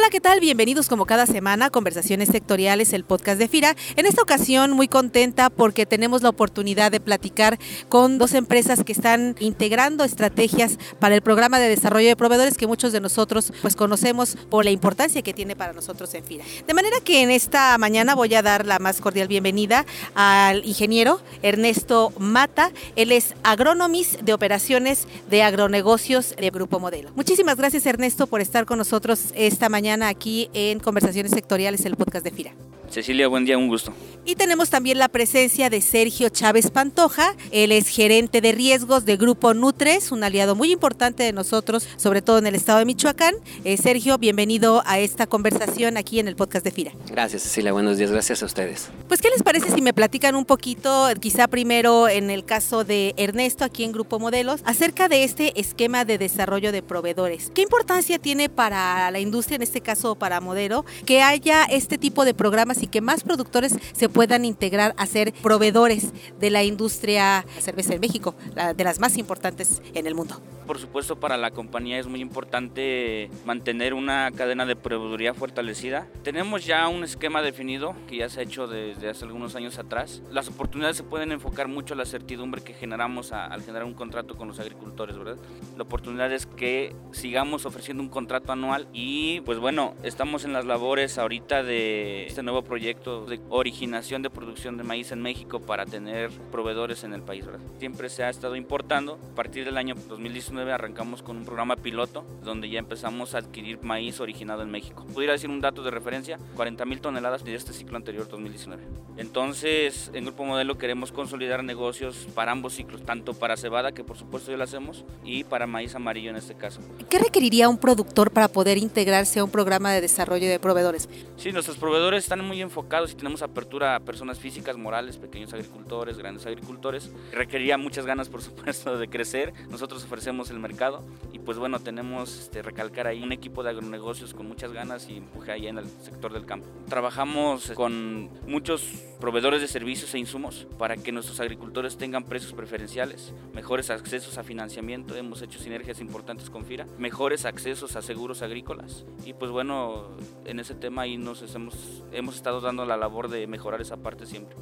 Hola, ¿qué tal? Bienvenidos como cada semana a Conversaciones Sectoriales, el podcast de FIRA. En esta ocasión muy contenta porque tenemos la oportunidad de platicar con dos empresas que están integrando estrategias para el programa de desarrollo de proveedores que muchos de nosotros pues conocemos por la importancia que tiene para nosotros en FIRA. De manera que en esta mañana voy a dar la más cordial bienvenida al ingeniero Ernesto Mata. Él es agronomist de operaciones de agronegocios de Grupo Modelo. Muchísimas gracias Ernesto por estar con nosotros esta mañana aquí en Conversaciones Sectoriales, el podcast de FIRA. Cecilia, buen día, un gusto. Y tenemos también la presencia de Sergio Chávez Pantoja, él es gerente de riesgos de Grupo Nutres, un aliado muy importante de nosotros, sobre todo en el estado de Michoacán. Eh, Sergio, bienvenido a esta conversación aquí en el podcast de FIRA. Gracias Cecilia, buenos días, gracias a ustedes. Pues, ¿qué les parece si me platican un poquito, quizá primero en el caso de Ernesto aquí en Grupo Modelos, acerca de este esquema de desarrollo de proveedores? ¿Qué importancia tiene para la industria, en este caso para Modelo, que haya este tipo de programas y que más productores se puedan integrar a ser proveedores de la industria cerveza en México, de las más importantes en el mundo. Por supuesto, para la compañía es muy importante mantener una cadena de proveeduría fortalecida. Tenemos ya un esquema definido que ya se ha hecho desde hace algunos años atrás. Las oportunidades se pueden enfocar mucho a la certidumbre que generamos al generar un contrato con los agricultores, ¿verdad? La oportunidad es que sigamos ofreciendo un contrato anual y pues bueno, estamos en las labores ahorita de este nuevo proyecto de originación de producción de maíz en México para tener proveedores en el país, ¿verdad? Siempre se ha estado importando. A partir del año 2019 arrancamos con un programa piloto donde ya empezamos a adquirir maíz originado en México. Pudiera decir un dato de referencia, 40 mil toneladas de este ciclo anterior 2019. Entonces, en Grupo Modelo queremos consolidar negocios para ambos ciclos, tanto para cebada, que por supuesto ya lo hacemos, y para maíz amarillo en este caso. ¿Qué requeriría un productor para poder integrarse a un programa de desarrollo de proveedores? Sí, nuestros proveedores están muy enfocados y tenemos apertura a personas físicas, morales, pequeños agricultores, grandes agricultores. Requeriría muchas ganas, por supuesto, de crecer. Nosotros ofrecemos el mercado y pues bueno, tenemos este, recalcar ahí un equipo de agronegocios con muchas ganas y empuje ahí en el sector del campo. Trabajamos con muchos proveedores de servicios e insumos para que nuestros agricultores tengan precios preferenciales, mejores accesos a financiamiento, hemos hecho sinergias importantes con FIRA, mejores accesos a seguros agrícolas y pues bueno, en ese tema ahí nos hemos, hemos estado dando la labor de mejorar esa parte siempre.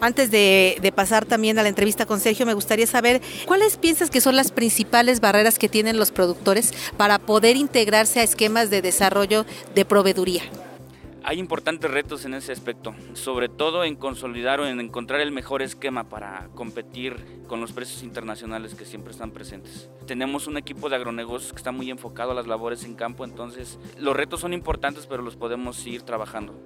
Antes de, pasar también a la entrevista con Sergio, me gustaría saber cuáles piensas que son las principales barreras que tienen los productores para poder integrarse a esquemas de desarrollo de proveeduría. Hay importantes retos en ese aspecto, sobre todo en consolidar o en encontrar el mejor esquema para competir con los precios internacionales que siempre están presentes. Tenemos un equipo de agronegocios que está muy enfocado a las labores en campo, entonces los retos son importantes, pero los podemos ir trabajando.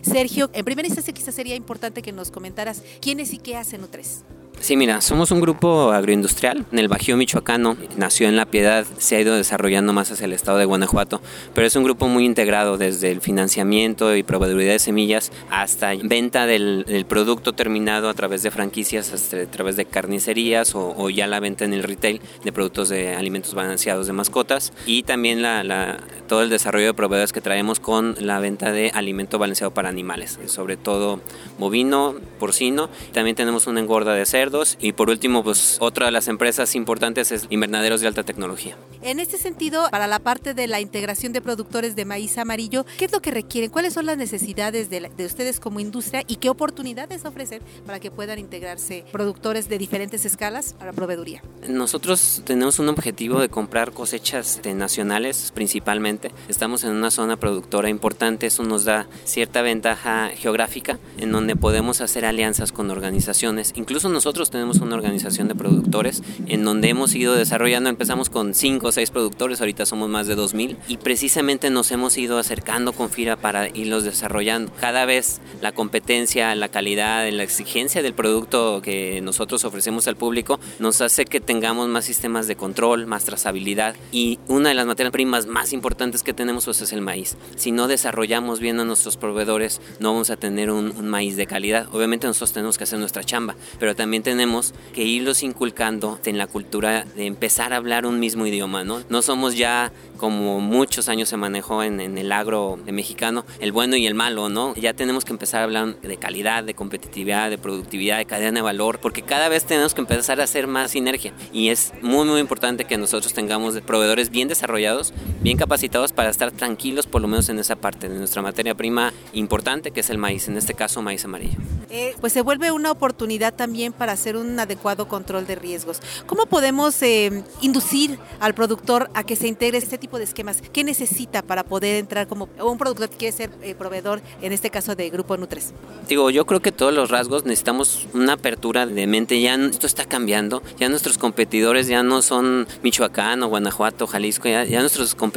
Sergio, en primera instancia quizás sería importante que nos comentaras quiénes y qué hacen Nutres. Sí, mira, somos un grupo agroindustrial en el Bajío Michoacano. Nació en La Piedad, se ha ido desarrollando más hacia el estado de Guanajuato, pero es un grupo muy integrado desde el financiamiento y proveeduría de semillas hasta venta del, producto terminado a través de franquicias, hasta a través de carnicerías o, ya la venta en el retail de productos de alimentos balanceados de mascotas y también la, todo el desarrollo de proveedores que traemos con la venta de alimento balanceado para animales, sobre todo bovino, porcino. También tenemos una engorda de cerdo y por último, pues otra de las empresas importantes es invernaderos de alta tecnología. En este sentido, para la parte de la integración de productores de maíz amarillo, ¿qué es lo que requieren? ¿Cuáles son las necesidades de, ustedes como industria y qué oportunidades ofrecen para que puedan integrarse productores de diferentes escalas a la proveeduría? Nosotros tenemos un objetivo de comprar cosechas nacionales principalmente. Estamos en una zona productora importante, eso nos da cierta ventaja geográfica en donde podemos hacer alianzas con organizaciones. Incluso nosotros tenemos una organización de productores en donde hemos ido desarrollando, empezamos con 5 o 6 productores, ahorita somos más de 2.000 y precisamente nos hemos ido acercando con FIRA para irlos desarrollando. Cada vez la competencia, la calidad, la exigencia del producto que nosotros ofrecemos al público nos hace que tengamos más sistemas de control, más trazabilidad y una de las materias primas más importantes que tenemos pues, es el maíz. Si no desarrollamos bien a nuestros proveedores no vamos a tener un, un maíz de calidad. Obviamente nosotros tenemos que hacer nuestra chamba, pero también tenemos que irlos inculcando en la cultura de empezar a hablar un mismo idioma, ¿no? No somos ya como muchos años se manejó en, el agro mexicano, el bueno y el malo, ¿no? Ya tenemos que empezar a hablar de calidad, de competitividad, de productividad, de cadena de valor, porque cada vez tenemos que empezar a hacer más sinergia y es muy muy importante que nosotros tengamos proveedores bien desarrollados, bien capacitados para estar tranquilos por lo menos en esa parte de nuestra materia prima importante que es el maíz, en este caso maíz amarillo. Eh, pues se vuelve una oportunidad también para hacer un adecuado control de riesgos. ¿Cómo podemos eh, inducir al productor a que se integre este tipo de esquemas? ¿Qué necesita para poder entrar como un productor que quiere ser eh, proveedor, en este caso de Grupo Nutres? Digo, yo creo que todos los rasgos necesitamos una apertura de mente. Ya esto está cambiando. Ya nuestros competidores ya no son Michoacán o Guanajuato, Jalisco. Ya, ya nuestros competidores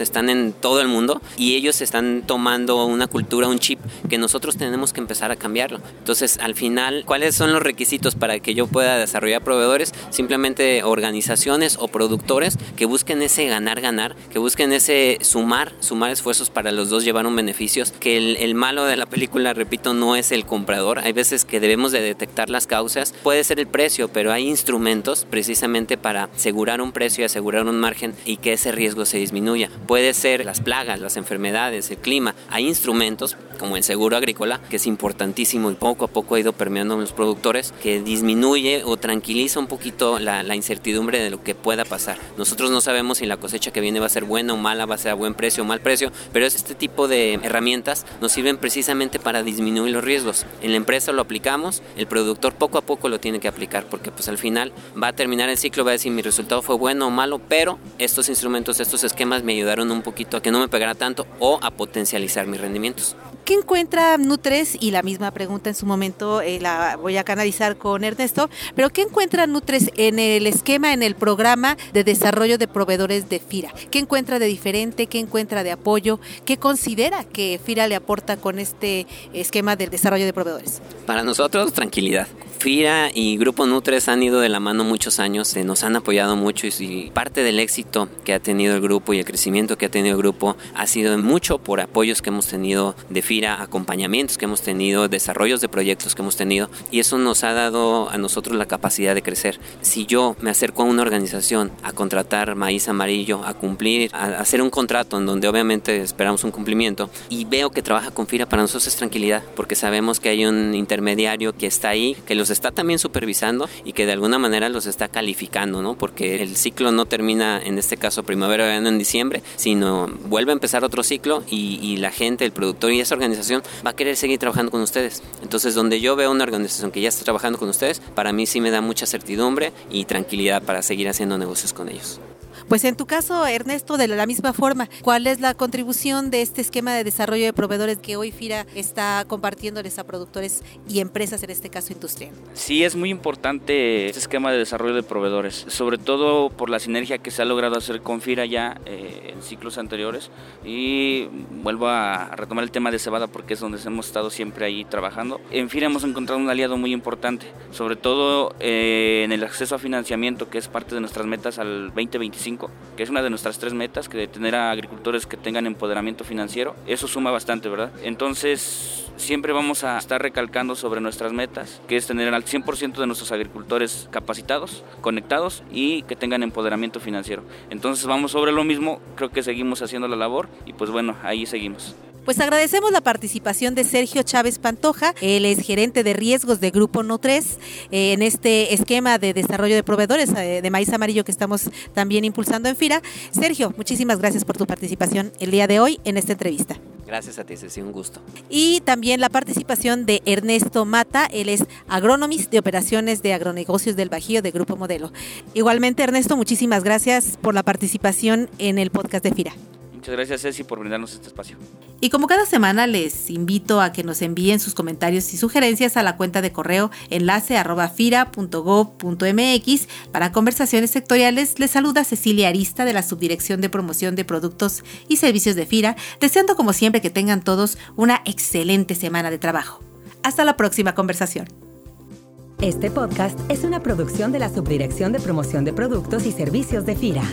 están en todo el mundo y ellos están tomando una cultura, un chip que nosotros tenemos que empezar a cambiarlo. Entonces, al final, ¿cuáles son los requisitos para que yo pueda desarrollar proveedores? Simplemente organizaciones o productores que busquen ese ganar-ganar, que busquen ese sumar, sumar esfuerzos para los dos llevar un beneficio, que el, malo de la película, repito, no es el comprador. Hay veces que debemos de detectar las causas. Puede ser el precio, pero hay instrumentos precisamente para asegurar un precio y asegurar un margen y que ese riesgo se disminuya. Puede ser las plagas, las enfermedades, el clima. Hay instrumentos como el seguro agrícola que es importantísimo y poco a poco ha ido permeando en los productores que disminuye o tranquiliza un poquito la, la incertidumbre de lo que pueda pasar. Nosotros no sabemos si la cosecha que viene va a ser buena o mala, va a ser a buen precio o mal precio, pero este tipo de herramientas nos sirven precisamente para disminuir los riesgos. En la empresa lo aplicamos, el productor poco a poco lo tiene que aplicar porque pues al final va a terminar el ciclo, va a decir mi resultado fue bueno o malo, pero estos instrumentos, estos esquemas me ayudaron un poquito a que no me pegara tanto o a potencializar mis rendimientos. ¿Qué encuentra Nutres? Y la misma pregunta en su momento eh, la voy a canalizar con Ernesto, pero ¿qué encuentra Nutres en el esquema, en el programa de desarrollo de proveedores de FIRA? ¿Qué encuentra de diferente? ¿Qué encuentra de apoyo? ¿Qué considera que FIRA le aporta con este esquema de desarrollo de proveedores? Para nosotros, tranquilidad. FIRA y Grupo Nutres han ido de la mano muchos años, eh, nos han apoyado mucho y, parte del éxito que ha tenido el grupo y el crecimiento que ha tenido el grupo ha sido mucho por apoyos que hemos tenido de FIRA, acompañamientos que hemos tenido, desarrollos de proyectos que hemos tenido y eso nos ha dado a nosotros la capacidad de crecer. Si yo me acerco a una organización a contratar maíz amarillo, a cumplir, a hacer un contrato en donde obviamente esperamos un cumplimiento y veo que trabaja con FIRA, para nosotros es tranquilidad porque sabemos que hay un intermediario que está ahí, que los está también supervisando y que de alguna manera los está calificando, ¿no? Porque el ciclo no termina, en este caso primavera, verano, en diciembre, sino vuelve a empezar otro ciclo y, y la gente, el productor y esa organización va a querer seguir trabajando con ustedes. Entonces, donde yo veo una organización que ya está trabajando con ustedes, para mí sí me da mucha certidumbre y tranquilidad para seguir haciendo negocios con ellos. Pues en tu caso, Ernesto, de la misma forma, ¿cuál es la contribución de este esquema de desarrollo de proveedores que hoy FIRA está compartiéndoles a productores y empresas, en este caso industrial? Sí, es muy importante este esquema de desarrollo de proveedores, sobre todo por la sinergia que se ha logrado hacer con FIRA ya eh, en ciclos anteriores. Y vuelvo a retomar el tema de cebada porque es donde hemos estado siempre ahí trabajando. En FIRA hemos encontrado un aliado muy importante, sobre todo eh, en el acceso a financiamiento, que es parte de nuestras metas al 2025 que es una de nuestras tres metas, que tener a agricultores que tengan empoderamiento financiero, eso suma bastante, ¿verdad? Entonces, siempre vamos a estar recalcando sobre nuestras metas, que es tener al 100% de nuestros agricultores capacitados, conectados y que tengan empoderamiento financiero. Entonces, vamos sobre lo mismo, creo que seguimos haciendo la labor y pues bueno, ahí seguimos. Pues agradecemos la participación de Sergio Chávez Pantoja, él es gerente de riesgos de Grupo No3 eh, en este esquema de desarrollo de proveedores eh, de maíz amarillo que estamos también impulsando en FIRA. Sergio, muchísimas gracias por tu participación el día de hoy en esta entrevista. Gracias a ti, Ceci, un gusto. Y también la participación de Ernesto Mata, él es agrónomist de operaciones de agronegocios del Bajío de Grupo Modelo. Igualmente, Ernesto, muchísimas gracias por la participación en el podcast de FIRA. Muchas gracias Ceci por brindarnos este espacio. Y como cada semana les invito a que nos envíen sus comentarios y sugerencias a la cuenta de correo enlace arroba para conversaciones sectoriales. Les saluda Cecilia Arista de la Subdirección de Promoción de Productos y Servicios de FIRA, deseando como siempre que tengan todos una excelente semana de trabajo. Hasta la próxima conversación. Este podcast es una producción de la Subdirección de Promoción de Productos y Servicios de FIRA.